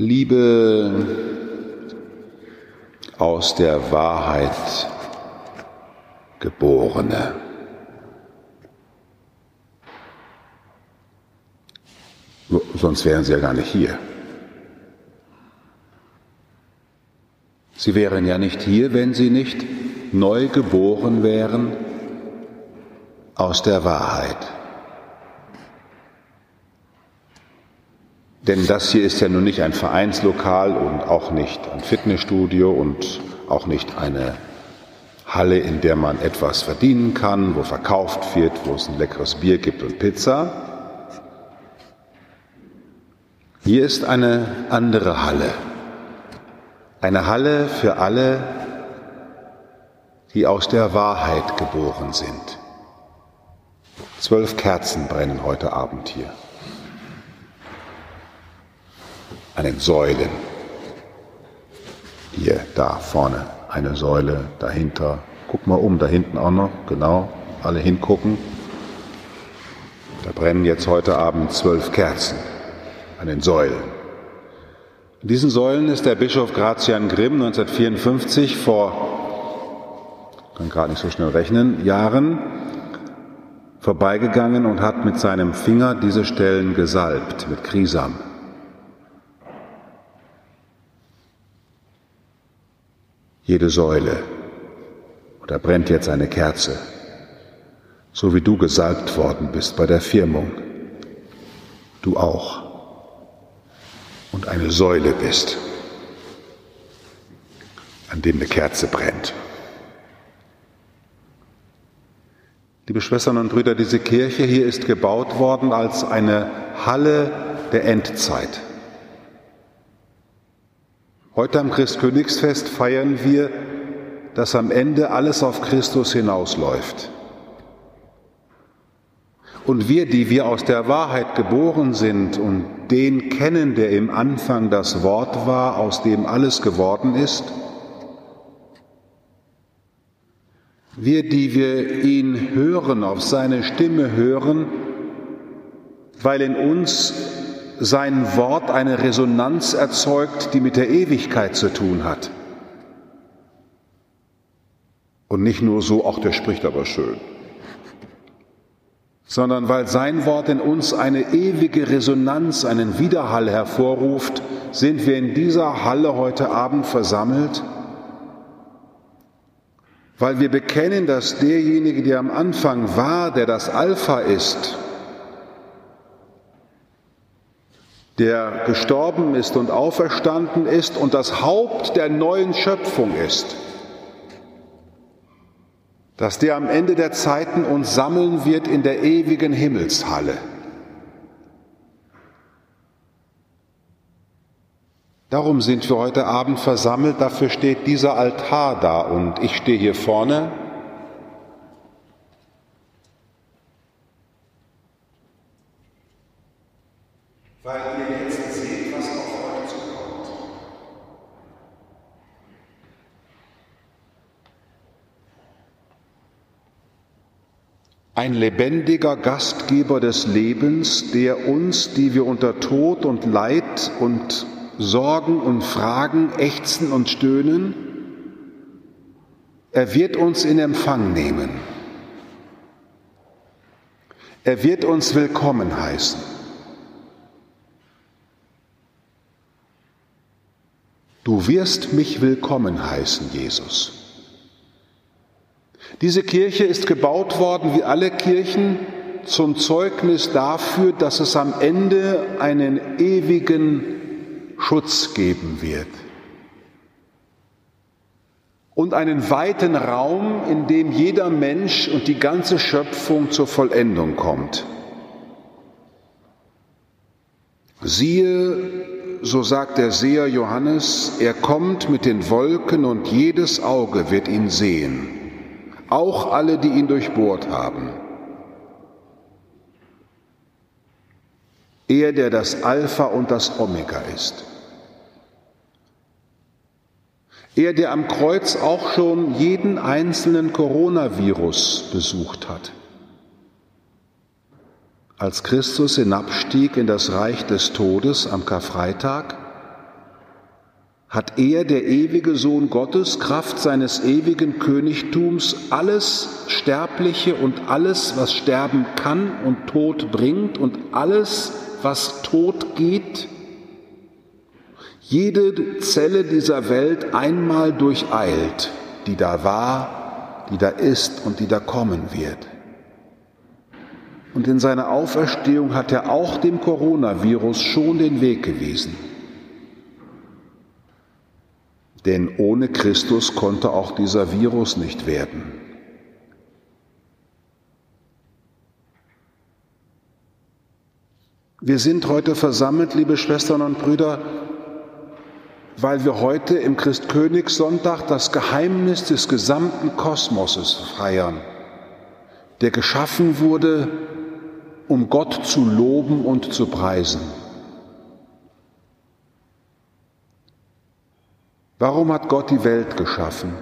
Liebe aus der Wahrheit geborene. Sonst wären sie ja gar nicht hier. Sie wären ja nicht hier, wenn sie nicht neu geboren wären aus der Wahrheit. Denn das hier ist ja nun nicht ein Vereinslokal und auch nicht ein Fitnessstudio und auch nicht eine Halle, in der man etwas verdienen kann, wo verkauft wird, wo es ein leckeres Bier gibt und Pizza. Hier ist eine andere Halle. Eine Halle für alle, die aus der Wahrheit geboren sind. Zwölf Kerzen brennen heute Abend hier. An den Säulen. Hier, da vorne eine Säule, dahinter. Guck mal um, da hinten auch noch, genau, alle hingucken. Da brennen jetzt heute Abend zwölf Kerzen an den Säulen. In diesen Säulen ist der Bischof Gratian Grimm 1954 vor, kann gerade nicht so schnell rechnen, Jahren vorbeigegangen und hat mit seinem Finger diese Stellen gesalbt mit Krisam. Jede Säule. Und da brennt jetzt eine Kerze, so wie du gesalbt worden bist bei der Firmung. Du auch und eine Säule bist, an dem eine Kerze brennt. Liebe Schwestern und Brüder, diese Kirche hier ist gebaut worden als eine Halle der Endzeit. Heute am Christkönigsfest feiern wir, dass am Ende alles auf Christus hinausläuft. Und wir, die wir aus der Wahrheit geboren sind und den kennen, der im Anfang das Wort war, aus dem alles geworden ist, wir, die wir ihn hören, auf seine Stimme hören, weil in uns sein Wort eine Resonanz erzeugt, die mit der Ewigkeit zu tun hat. Und nicht nur so, ach, der spricht aber schön sondern weil sein Wort in uns eine ewige Resonanz, einen Widerhall hervorruft, sind wir in dieser Halle heute Abend versammelt, weil wir bekennen, dass derjenige, der am Anfang war, der das Alpha ist, der gestorben ist und auferstanden ist und das Haupt der neuen Schöpfung ist, dass der am Ende der Zeiten uns sammeln wird in der ewigen Himmelshalle. Darum sind wir heute Abend versammelt, dafür steht dieser Altar da und ich stehe hier vorne. Weil ihr jetzt seht, was auf euch zukommt. Ein lebendiger Gastgeber des Lebens, der uns, die wir unter Tod und Leid und Sorgen und Fragen ächzen und stöhnen, er wird uns in Empfang nehmen. Er wird uns willkommen heißen. Du wirst mich willkommen heißen, Jesus. Diese Kirche ist gebaut worden, wie alle Kirchen, zum Zeugnis dafür, dass es am Ende einen ewigen Schutz geben wird. Und einen weiten Raum, in dem jeder Mensch und die ganze Schöpfung zur Vollendung kommt. Siehe, so sagt der Seher Johannes, er kommt mit den Wolken und jedes Auge wird ihn sehen auch alle, die ihn durchbohrt haben. Er, der das Alpha und das Omega ist. Er, der am Kreuz auch schon jeden einzelnen Coronavirus besucht hat. Als Christus hinabstieg in das Reich des Todes am Karfreitag, hat er, der ewige Sohn Gottes, Kraft seines ewigen Königtums, alles Sterbliche und alles, was sterben kann und Tod bringt und alles, was tot geht, jede Zelle dieser Welt einmal durcheilt, die da war, die da ist und die da kommen wird. Und in seiner Auferstehung hat er auch dem Coronavirus schon den Weg gewiesen. Denn ohne Christus konnte auch dieser Virus nicht werden. Wir sind heute versammelt, liebe Schwestern und Brüder, weil wir heute im Christkönigssonntag das Geheimnis des gesamten Kosmoses feiern, der geschaffen wurde, um Gott zu loben und zu preisen. Warum hat Gott die Welt geschaffen?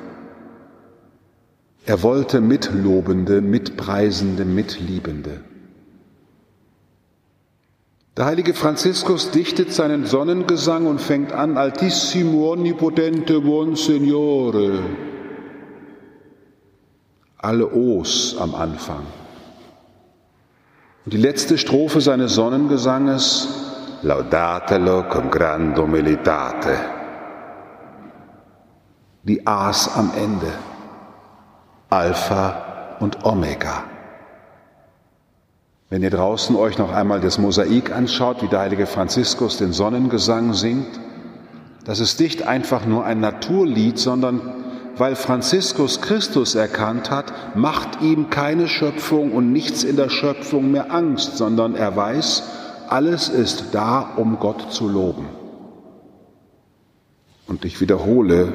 Er wollte Mitlobende, Mitpreisende, Mitliebende. Der heilige Franziskus dichtet seinen Sonnengesang und fängt an, Altissimo onnipotente buon Signore. Alle O's am Anfang. Und die letzte Strophe seines Sonnengesanges, Laudatelo con grande umilitate die A's am Ende, Alpha und Omega. Wenn ihr draußen euch noch einmal das Mosaik anschaut, wie der heilige Franziskus den Sonnengesang singt, das ist nicht einfach nur ein Naturlied, sondern weil Franziskus Christus erkannt hat, macht ihm keine Schöpfung und nichts in der Schöpfung mehr Angst, sondern er weiß, alles ist da, um Gott zu loben. Und ich wiederhole,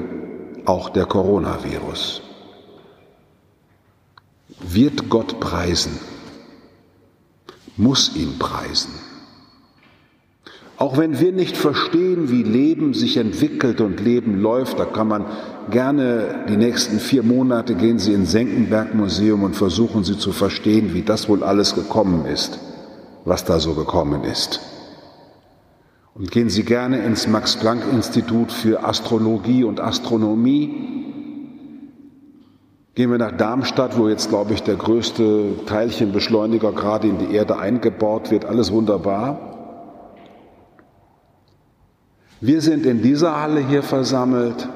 auch der Coronavirus. Wird Gott preisen, muss ihn preisen. Auch wenn wir nicht verstehen, wie Leben sich entwickelt und Leben läuft, da kann man gerne die nächsten vier Monate gehen Sie ins Senckenberg Museum und versuchen Sie zu verstehen, wie das wohl alles gekommen ist, was da so gekommen ist. Und gehen Sie gerne ins Max-Planck-Institut für Astrologie und Astronomie. Gehen wir nach Darmstadt, wo jetzt, glaube ich, der größte Teilchenbeschleuniger gerade in die Erde eingebaut wird. Alles wunderbar. Wir sind in dieser Halle hier versammelt,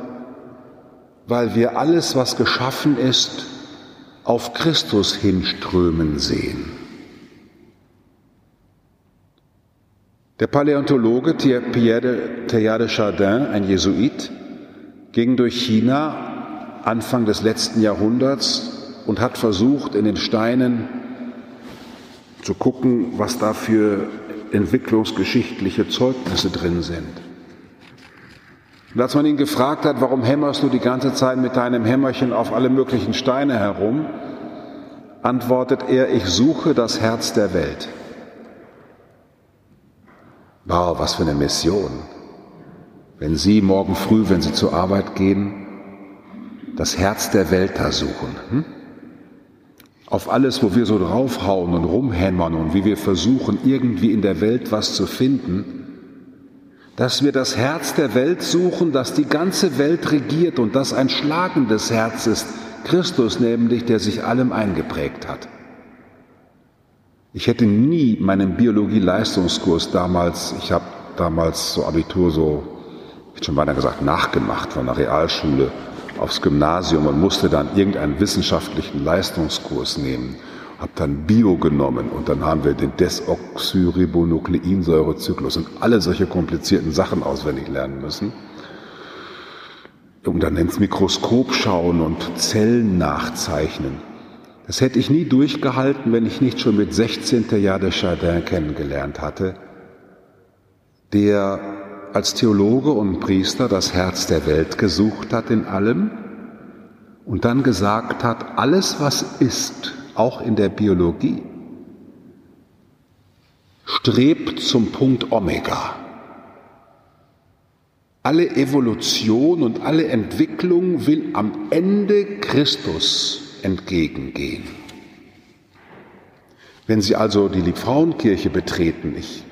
weil wir alles, was geschaffen ist, auf Christus hinströmen sehen. Der Paläontologe Pierre de Chardin, ein Jesuit, ging durch China Anfang des letzten Jahrhunderts und hat versucht, in den Steinen zu gucken, was da für entwicklungsgeschichtliche Zeugnisse drin sind. Und als man ihn gefragt hat, warum hämmerst du die ganze Zeit mit deinem Hämmerchen auf alle möglichen Steine herum, antwortet er, ich suche das Herz der Welt. Wow, was für eine Mission. Wenn Sie morgen früh, wenn Sie zur Arbeit gehen, das Herz der Welt da suchen. Hm? Auf alles, wo wir so draufhauen und rumhämmern und wie wir versuchen, irgendwie in der Welt was zu finden, dass wir das Herz der Welt suchen, das die ganze Welt regiert und das ein schlagendes Herz ist, Christus nämlich, der sich allem eingeprägt hat. Ich hätte nie meinen Biologie-Leistungskurs damals, ich habe damals so Abitur so, ich schon beinahe gesagt, nachgemacht von der Realschule aufs Gymnasium und musste dann irgendeinen wissenschaftlichen Leistungskurs nehmen. Habe dann Bio genommen und dann haben wir den Desoxyribonukleinsäurezyklus und alle solche komplizierten Sachen auswendig lernen müssen. Und dann ins Mikroskop schauen und Zellen nachzeichnen. Das hätte ich nie durchgehalten, wenn ich nicht schon mit 16. Jahr de Chardin kennengelernt hatte, der als Theologe und Priester das Herz der Welt gesucht hat in allem und dann gesagt hat, alles was ist, auch in der Biologie, strebt zum Punkt Omega. Alle Evolution und alle Entwicklung will am Ende Christus entgegengehen. Wenn Sie also die Liebfrauenkirche betreten, ich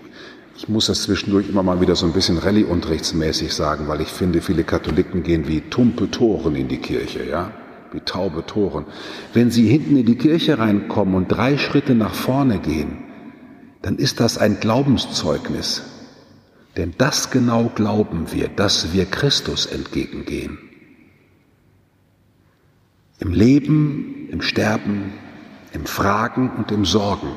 Ich muss das zwischendurch immer mal wieder so ein bisschen Rallye-unterrichtsmäßig sagen, weil ich finde, viele Katholiken gehen wie tumpe Toren in die Kirche, ja? Wie taube Toren. Wenn sie hinten in die Kirche reinkommen und drei Schritte nach vorne gehen, dann ist das ein Glaubenszeugnis. Denn das genau glauben wir, dass wir Christus entgegengehen. Im Leben, im Sterben, im Fragen und im Sorgen.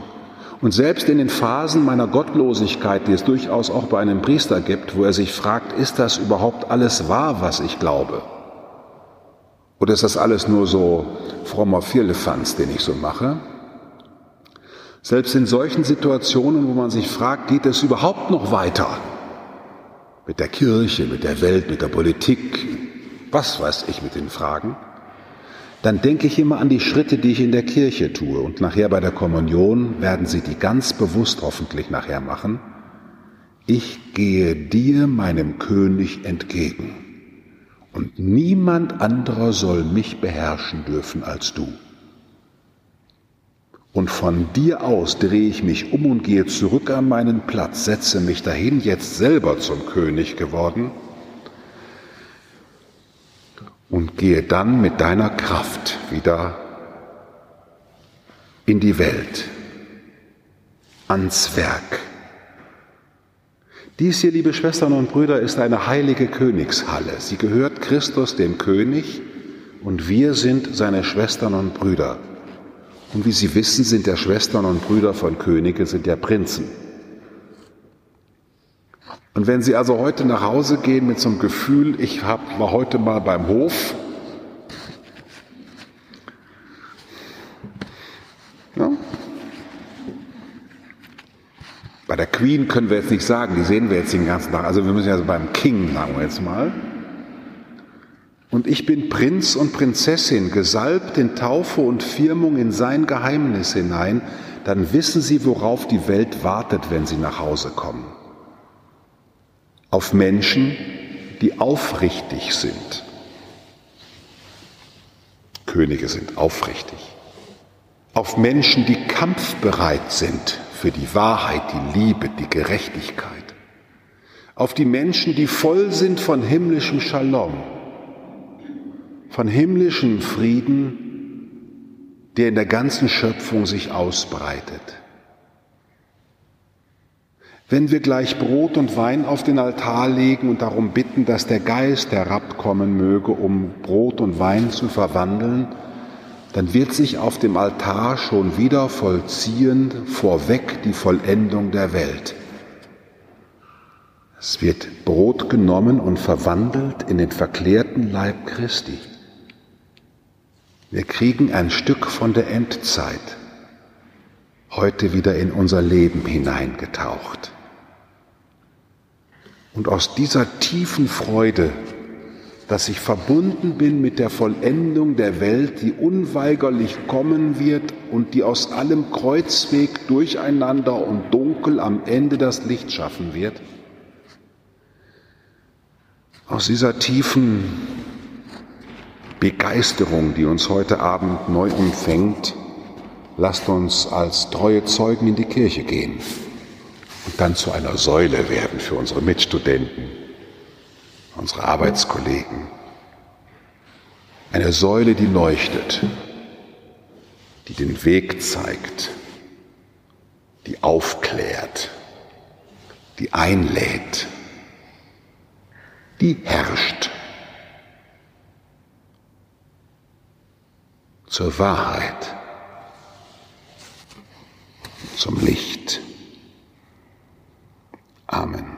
Und selbst in den Phasen meiner Gottlosigkeit, die es durchaus auch bei einem Priester gibt, wo er sich fragt, ist das überhaupt alles wahr, was ich glaube? Oder ist das alles nur so frommer Firlefanz, den ich so mache? Selbst in solchen Situationen, wo man sich fragt, geht es überhaupt noch weiter? Mit der Kirche, mit der Welt, mit der Politik, was weiß ich mit den Fragen? Dann denke ich immer an die Schritte, die ich in der Kirche tue. Und nachher bei der Kommunion werden Sie die ganz bewusst hoffentlich nachher machen. Ich gehe dir, meinem König, entgegen. Und niemand anderer soll mich beherrschen dürfen als du. Und von dir aus drehe ich mich um und gehe zurück an meinen Platz, setze mich dahin, jetzt selber zum König geworden und gehe dann mit deiner Kraft wieder in die Welt, ans Werk. Dies hier, liebe Schwestern und Brüder, ist eine heilige Königshalle. Sie gehört Christus dem König und wir sind seine Schwestern und Brüder. Und wie Sie wissen, sind der Schwestern und Brüder von Könige, sind der Prinzen. Und wenn Sie also heute nach Hause gehen mit so einem Gefühl, ich war heute mal beim Hof, ja, bei der Queen können wir jetzt nicht sagen, die sehen wir jetzt den ganzen Tag, also wir müssen ja beim King, sagen wir jetzt mal. Und ich bin Prinz und Prinzessin, gesalbt in Taufe und Firmung in sein Geheimnis hinein, dann wissen Sie, worauf die Welt wartet, wenn Sie nach Hause kommen auf Menschen, die aufrichtig sind. Könige sind aufrichtig. Auf Menschen, die kampfbereit sind für die Wahrheit, die Liebe, die Gerechtigkeit. Auf die Menschen, die voll sind von himmlischem Shalom, von himmlischem Frieden, der in der ganzen Schöpfung sich ausbreitet. Wenn wir gleich Brot und Wein auf den Altar legen und darum bitten, dass der Geist herabkommen möge, um Brot und Wein zu verwandeln, dann wird sich auf dem Altar schon wieder vollziehen vorweg die Vollendung der Welt. Es wird Brot genommen und verwandelt in den verklärten Leib Christi. Wir kriegen ein Stück von der Endzeit heute wieder in unser Leben hineingetaucht. Und aus dieser tiefen Freude, dass ich verbunden bin mit der Vollendung der Welt, die unweigerlich kommen wird und die aus allem Kreuzweg durcheinander und dunkel am Ende das Licht schaffen wird, aus dieser tiefen Begeisterung, die uns heute Abend neu umfängt, lasst uns als treue Zeugen in die Kirche gehen und dann zu einer Säule werden für unsere Mitstudenten, unsere Arbeitskollegen. Eine Säule, die leuchtet, die den Weg zeigt, die aufklärt, die einlädt, die herrscht zur Wahrheit, zum Licht. Amen.